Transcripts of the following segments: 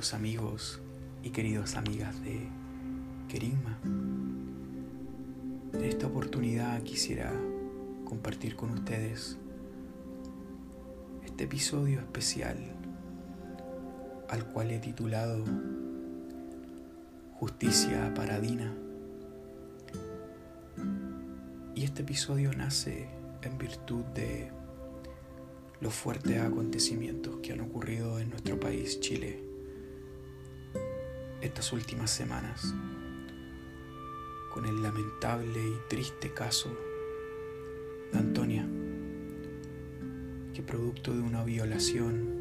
amigos y queridas amigas de Kerigma. En esta oportunidad quisiera compartir con ustedes este episodio especial al cual he titulado Justicia Paradina. Y este episodio nace en virtud de los fuertes acontecimientos que han ocurrido en nuestro país, Chile, estas últimas semanas, con el lamentable y triste caso de Antonia, que producto de una violación,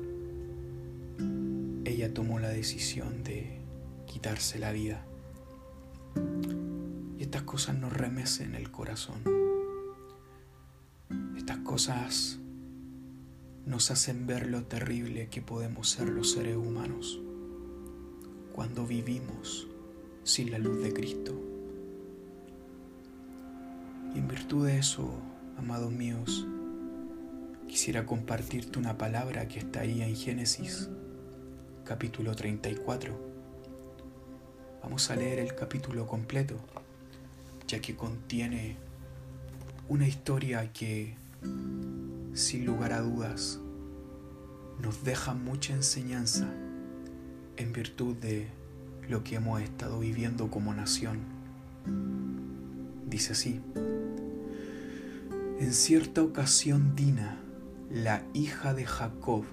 ella tomó la decisión de quitarse la vida. Y estas cosas nos remecen el corazón. Estas cosas nos hacen ver lo terrible que podemos ser los seres humanos cuando vivimos sin la luz de Cristo. Y en virtud de eso, amados míos, quisiera compartirte una palabra que está ahí en Génesis, capítulo 34. Vamos a leer el capítulo completo, ya que contiene una historia que sin lugar a dudas, nos deja mucha enseñanza en virtud de lo que hemos estado viviendo como nación. Dice así, en cierta ocasión Dina, la hija de Jacob,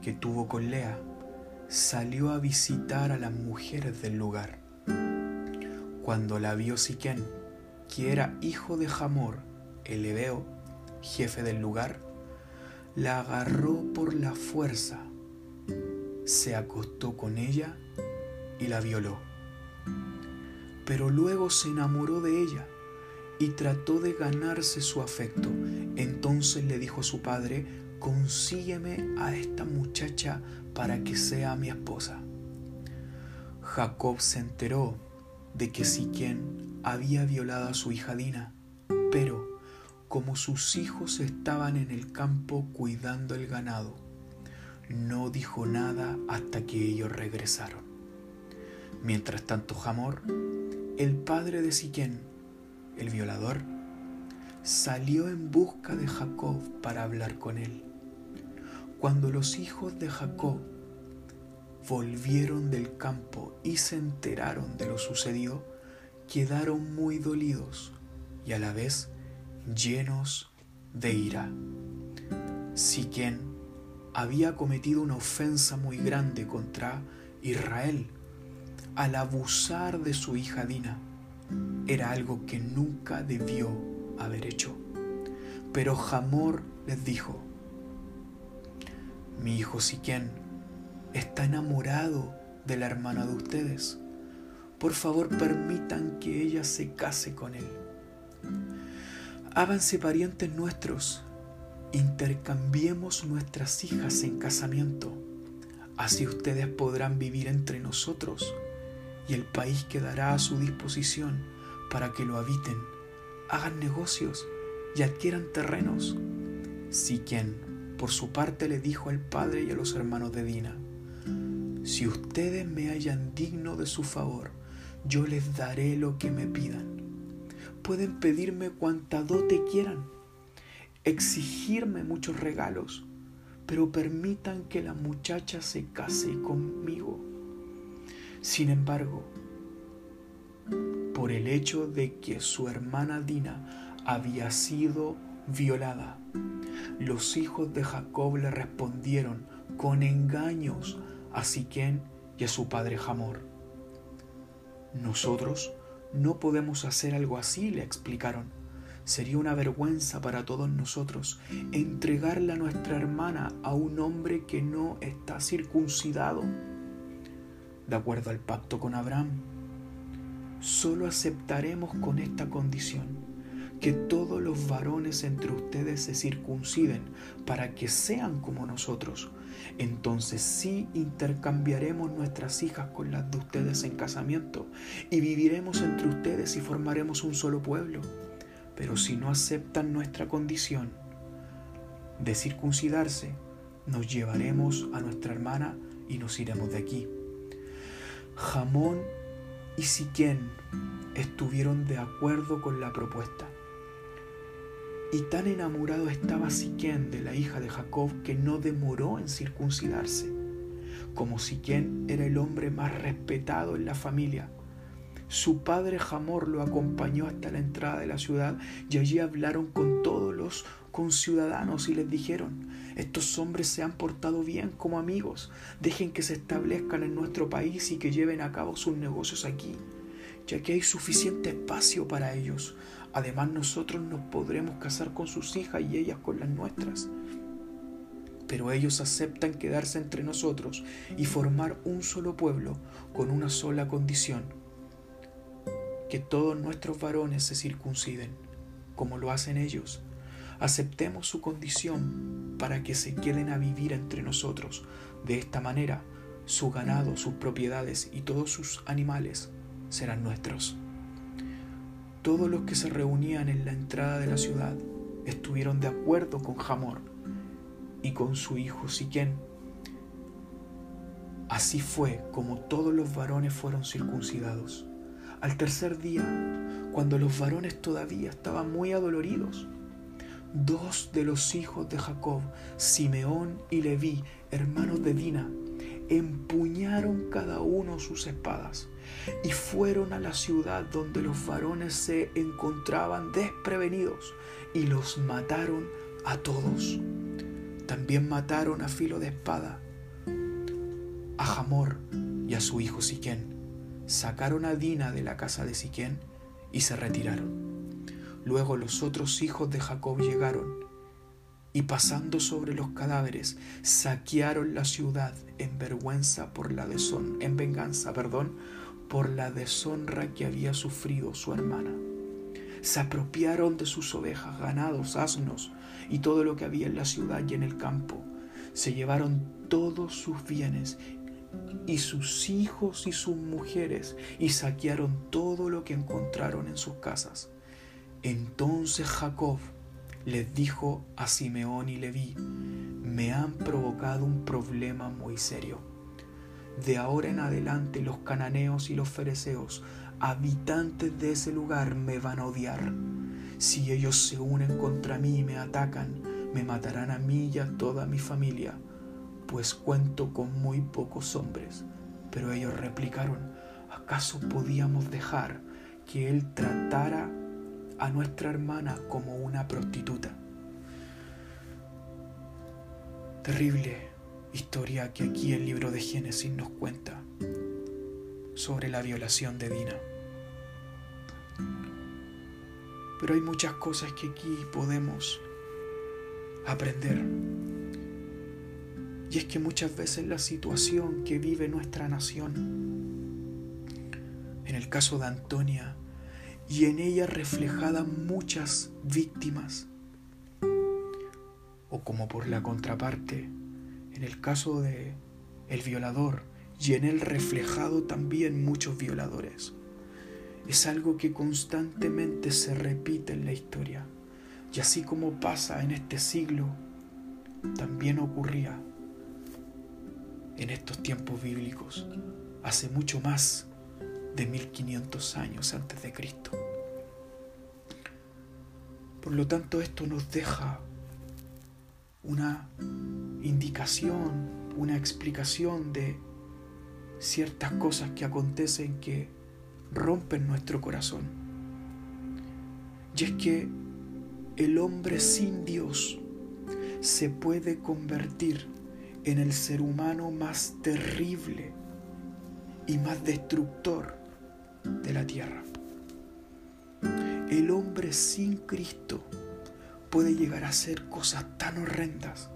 que tuvo con Lea, salió a visitar a las mujeres del lugar. Cuando la vio Siquén, que era hijo de Jamor, el Ebeo, jefe del lugar, la agarró por la fuerza, se acostó con ella y la violó. Pero luego se enamoró de ella y trató de ganarse su afecto. Entonces le dijo a su padre, consígueme a esta muchacha para que sea mi esposa. Jacob se enteró de que Siquén había violado a su hija Dina, pero como sus hijos estaban en el campo cuidando el ganado. No dijo nada hasta que ellos regresaron. Mientras tanto, Jamor, el padre de Siquén, el violador, salió en busca de Jacob para hablar con él. Cuando los hijos de Jacob volvieron del campo y se enteraron de lo sucedido, quedaron muy dolidos y a la vez llenos de ira. Siquén había cometido una ofensa muy grande contra Israel al abusar de su hija Dina. Era algo que nunca debió haber hecho. Pero Jamor les dijo, mi hijo Siquén está enamorado de la hermana de ustedes. Por favor permitan que ella se case con él. Háganse parientes nuestros, intercambiemos nuestras hijas en casamiento, así ustedes podrán vivir entre nosotros y el país quedará a su disposición para que lo habiten, hagan negocios y adquieran terrenos. Si quien, por su parte, le dijo al padre y a los hermanos de Dina, si ustedes me hallan digno de su favor, yo les daré lo que me pidan pueden pedirme cuanta dote quieran, exigirme muchos regalos, pero permitan que la muchacha se case conmigo. Sin embargo, por el hecho de que su hermana Dina había sido violada, los hijos de Jacob le respondieron con engaños a Siquén y a su padre Jamor. Nosotros no podemos hacer algo así, le explicaron. Sería una vergüenza para todos nosotros entregarle a nuestra hermana a un hombre que no está circuncidado. De acuerdo al pacto con Abraham, solo aceptaremos con esta condición que todos los varones entre ustedes se circunciden para que sean como nosotros. Entonces sí intercambiaremos nuestras hijas con las de ustedes en casamiento y viviremos entre ustedes y formaremos un solo pueblo. Pero si no aceptan nuestra condición de circuncidarse, nos llevaremos a nuestra hermana y nos iremos de aquí. Jamón y Siquén estuvieron de acuerdo con la propuesta. Y tan enamorado estaba Siquén de la hija de Jacob que no demoró en circuncidarse. Como Siquén era el hombre más respetado en la familia, su padre Jamor lo acompañó hasta la entrada de la ciudad y allí hablaron con todos los conciudadanos y les dijeron, estos hombres se han portado bien como amigos, dejen que se establezcan en nuestro país y que lleven a cabo sus negocios aquí, ya que hay suficiente espacio para ellos. Además nosotros nos podremos casar con sus hijas y ellas con las nuestras. Pero ellos aceptan quedarse entre nosotros y formar un solo pueblo con una sola condición, que todos nuestros varones se circunciden, como lo hacen ellos. Aceptemos su condición para que se queden a vivir entre nosotros. De esta manera, su ganado, sus propiedades y todos sus animales serán nuestros. Todos los que se reunían en la entrada de la ciudad estuvieron de acuerdo con Jamor y con su hijo Siquén. Así fue como todos los varones fueron circuncidados. Al tercer día, cuando los varones todavía estaban muy adoloridos, dos de los hijos de Jacob, Simeón y Leví, hermanos de Dina, empuñaron cada uno sus espadas y fueron a la ciudad donde los varones se encontraban desprevenidos y los mataron a todos. También mataron a filo de espada a Jamor y a su hijo Siquén. Sacaron a Dina de la casa de Siquén y se retiraron. Luego los otros hijos de Jacob llegaron y pasando sobre los cadáveres saquearon la ciudad en vergüenza por la deshonra, en venganza, perdón, por la deshonra que había sufrido su hermana. Se apropiaron de sus ovejas, ganados, asnos y todo lo que había en la ciudad y en el campo. Se llevaron todos sus bienes y sus hijos y sus mujeres y saquearon todo lo que encontraron en sus casas. Entonces Jacob les dijo a Simeón y Leví, me han provocado un problema muy serio. De ahora en adelante los cananeos y los fereceos, habitantes de ese lugar, me van a odiar. Si ellos se unen contra mí y me atacan, me matarán a mí y a toda mi familia, pues cuento con muy pocos hombres. Pero ellos replicaron, ¿acaso podíamos dejar que él tratara a nuestra hermana como una prostituta. Terrible historia que aquí el libro de Génesis nos cuenta sobre la violación de Dina. Pero hay muchas cosas que aquí podemos aprender. Y es que muchas veces la situación que vive nuestra nación, en el caso de Antonia, y en ella reflejadas muchas víctimas. O como por la contraparte, en el caso de el violador, y en él reflejado también muchos violadores. Es algo que constantemente se repite en la historia. Y así como pasa en este siglo, también ocurría en estos tiempos bíblicos, hace mucho más de 1500 años antes de Cristo. Por lo tanto, esto nos deja una indicación, una explicación de ciertas cosas que acontecen que rompen nuestro corazón. Y es que el hombre sin Dios se puede convertir en el ser humano más terrible y más destructor de la tierra. El hombre sin Cristo puede llegar a hacer cosas tan horrendas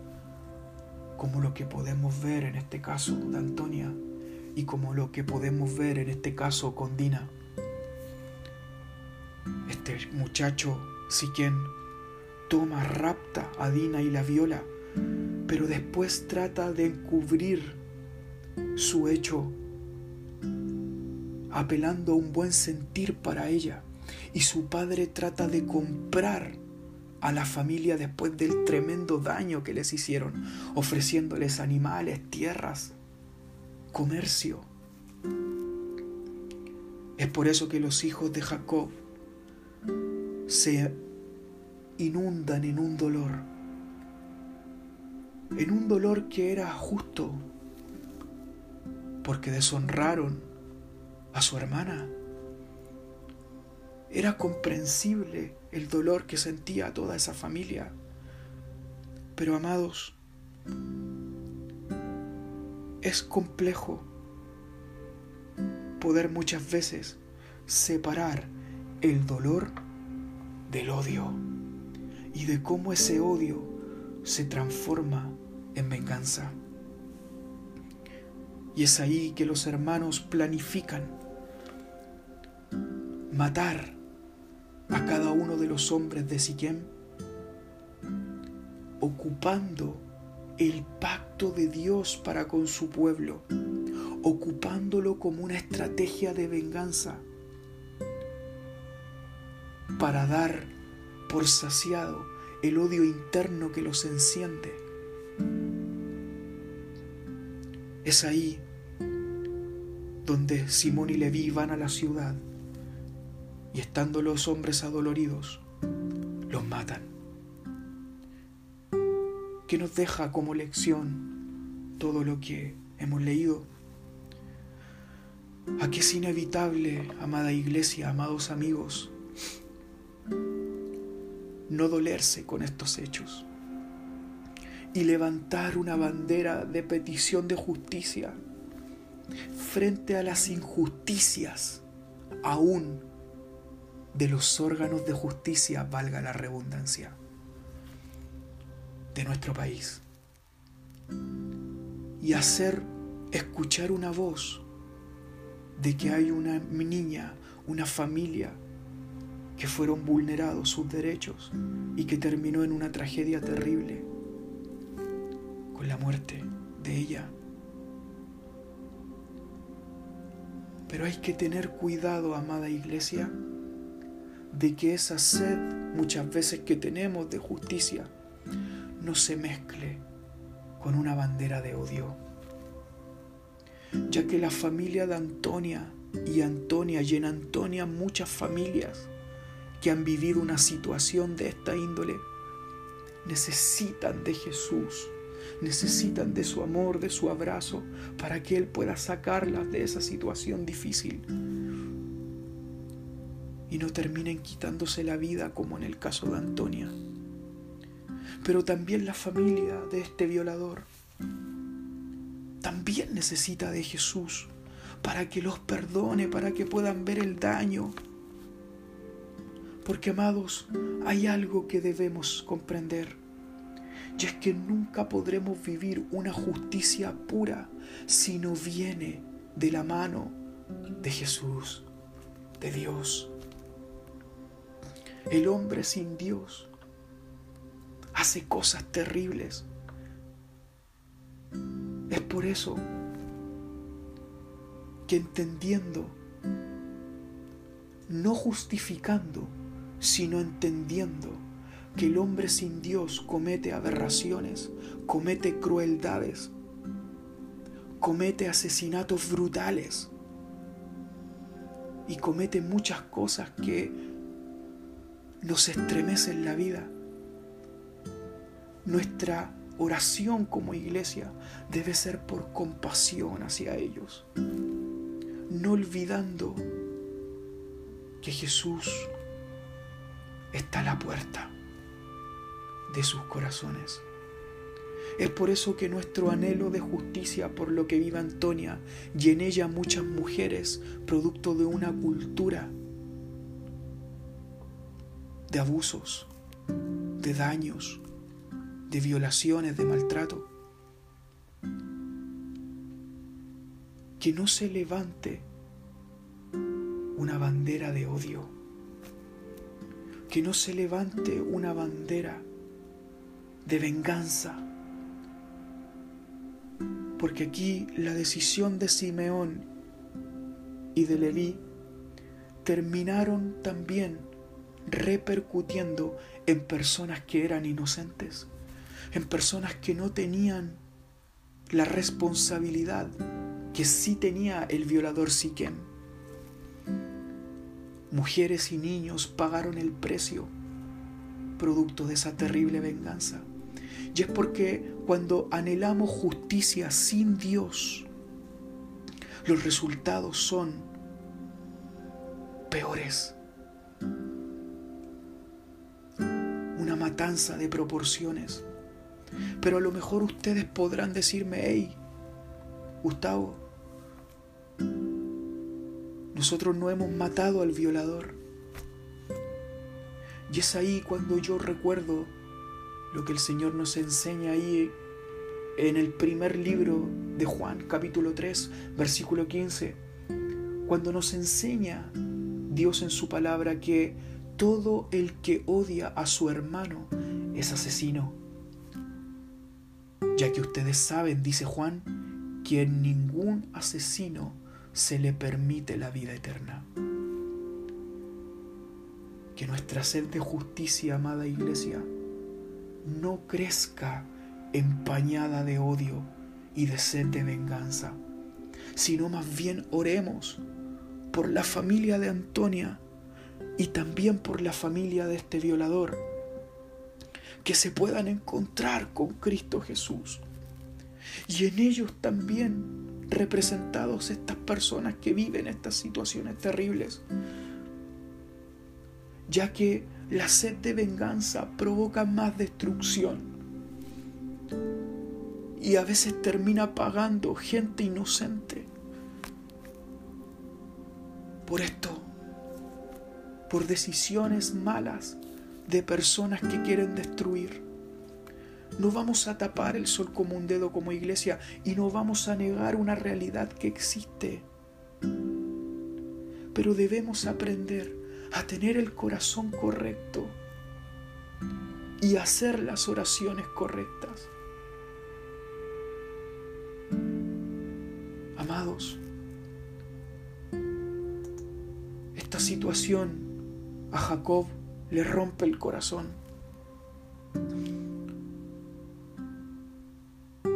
como lo que podemos ver en este caso de Antonia y como lo que podemos ver en este caso con Dina. Este muchacho, si quien toma, rapta a Dina y la viola, pero después trata de encubrir su hecho apelando a un buen sentir para ella. Y su padre trata de comprar a la familia después del tremendo daño que les hicieron, ofreciéndoles animales, tierras, comercio. Es por eso que los hijos de Jacob se inundan en un dolor, en un dolor que era justo, porque deshonraron a su hermana. Era comprensible el dolor que sentía toda esa familia. Pero amados, es complejo poder muchas veces separar el dolor del odio y de cómo ese odio se transforma en venganza. Y es ahí que los hermanos planifican matar a cada uno de los hombres de Siquem, ocupando el pacto de Dios para con su pueblo, ocupándolo como una estrategia de venganza para dar por saciado el odio interno que los enciende. Es ahí donde Simón y Leví van a la ciudad y estando los hombres adoloridos, los matan. ¿Qué nos deja como lección todo lo que hemos leído? Aquí es inevitable, amada iglesia, amados amigos, no dolerse con estos hechos y levantar una bandera de petición de justicia frente a las injusticias aún de los órganos de justicia, valga la redundancia, de nuestro país. Y hacer escuchar una voz de que hay una niña, una familia que fueron vulnerados sus derechos y que terminó en una tragedia terrible la muerte de ella. Pero hay que tener cuidado, amada iglesia, de que esa sed muchas veces que tenemos de justicia no se mezcle con una bandera de odio. Ya que la familia de Antonia y Antonia y en Antonia muchas familias que han vivido una situación de esta índole necesitan de Jesús, necesitan de su amor, de su abrazo, para que Él pueda sacarlas de esa situación difícil y no terminen quitándose la vida como en el caso de Antonia. Pero también la familia de este violador también necesita de Jesús para que los perdone, para que puedan ver el daño porque amados, hay algo que debemos comprender. Y es que nunca podremos vivir una justicia pura si no viene de la mano de Jesús, de Dios. El hombre sin Dios hace cosas terribles. Es por eso que entendiendo, no justificando, sino entendiendo que el hombre sin Dios comete aberraciones, comete crueldades, comete asesinatos brutales y comete muchas cosas que nos estremecen la vida. Nuestra oración como iglesia debe ser por compasión hacia ellos, no olvidando que Jesús está a la puerta de sus corazones. Es por eso que nuestro anhelo de justicia por lo que vive Antonia y en ella muchas mujeres, producto de una cultura de abusos, de daños, de violaciones, de maltrato, que no se levante una bandera de odio que no se levante una bandera de venganza. Porque aquí la decisión de Simeón y de Leví terminaron también repercutiendo en personas que eran inocentes, en personas que no tenían la responsabilidad que sí tenía el violador Siquem. Mujeres y niños pagaron el precio producto de esa terrible venganza. Y es porque cuando anhelamos justicia sin Dios, los resultados son peores. Una matanza de proporciones. Pero a lo mejor ustedes podrán decirme, hey, Gustavo, nosotros no hemos matado al violador. Y es ahí cuando yo recuerdo lo que el Señor nos enseña ahí en el primer libro de Juan, capítulo 3, versículo 15, cuando nos enseña Dios en su palabra que todo el que odia a su hermano es asesino. Ya que ustedes saben, dice Juan, que en ningún asesino se le permite la vida eterna. Que nuestra sed de justicia, amada iglesia, no crezca empañada de odio y de sed de venganza, sino más bien oremos por la familia de Antonia y también por la familia de este violador, que se puedan encontrar con Cristo Jesús. Y en ellos también representados estas personas que viven estas situaciones terribles, ya que la sed de venganza provoca más destrucción y a veces termina pagando gente inocente. Por esto, por decisiones malas de personas que quieren destruir. No vamos a tapar el sol como un dedo como iglesia y no vamos a negar una realidad que existe. Pero debemos aprender a tener el corazón correcto y hacer las oraciones correctas. Amados, esta situación a Jacob le rompe el corazón.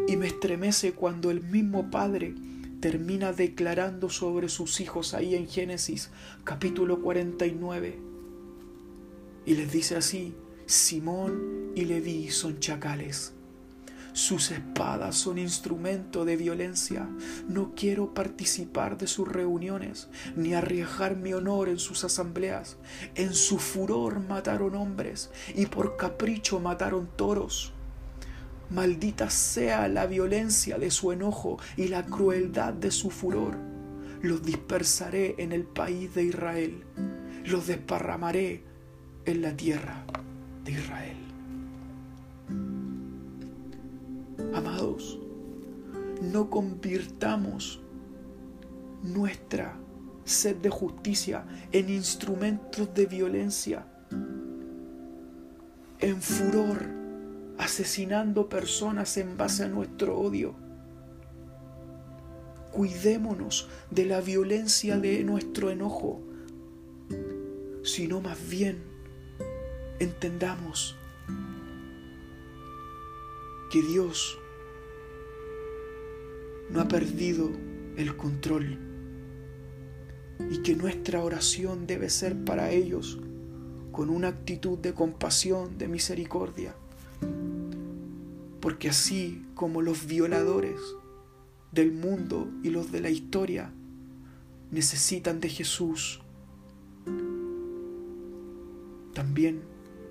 Y me estremece cuando el mismo Padre termina declarando sobre sus hijos ahí en Génesis capítulo 49. Y les dice así, Simón y Leví son chacales. Sus espadas son instrumento de violencia. No quiero participar de sus reuniones, ni arriesgar mi honor en sus asambleas. En su furor mataron hombres y por capricho mataron toros. Maldita sea la violencia de su enojo y la crueldad de su furor. Los dispersaré en el país de Israel. Los desparramaré en la tierra de Israel. Amados, no convirtamos nuestra sed de justicia en instrumentos de violencia, en furor asesinando personas en base a nuestro odio. Cuidémonos de la violencia de nuestro enojo, sino más bien entendamos que Dios no ha perdido el control y que nuestra oración debe ser para ellos con una actitud de compasión, de misericordia. Porque así como los violadores del mundo y los de la historia necesitan de Jesús, también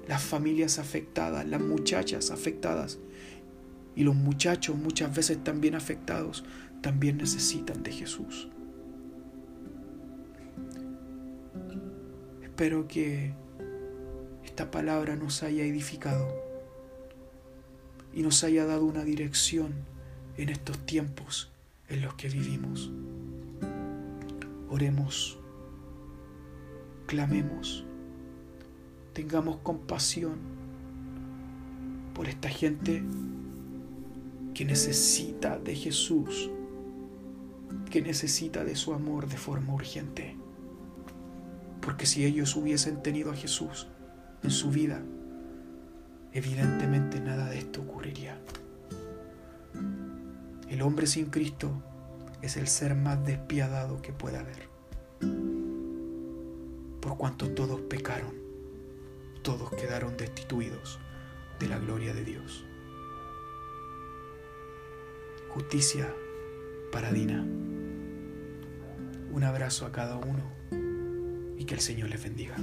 las familias afectadas, las muchachas afectadas y los muchachos muchas veces también afectados, también necesitan de Jesús. Espero que esta palabra nos haya edificado y nos haya dado una dirección en estos tiempos en los que vivimos. Oremos, clamemos, tengamos compasión por esta gente que necesita de Jesús, que necesita de su amor de forma urgente. Porque si ellos hubiesen tenido a Jesús en su vida, evidentemente nada de esto ocurriría. El hombre sin Cristo es el ser más despiadado que pueda haber. Por cuanto todos pecaron, todos quedaron destituidos de la gloria de Dios. Justicia para Dina. Un abrazo a cada uno y que el Señor les bendiga.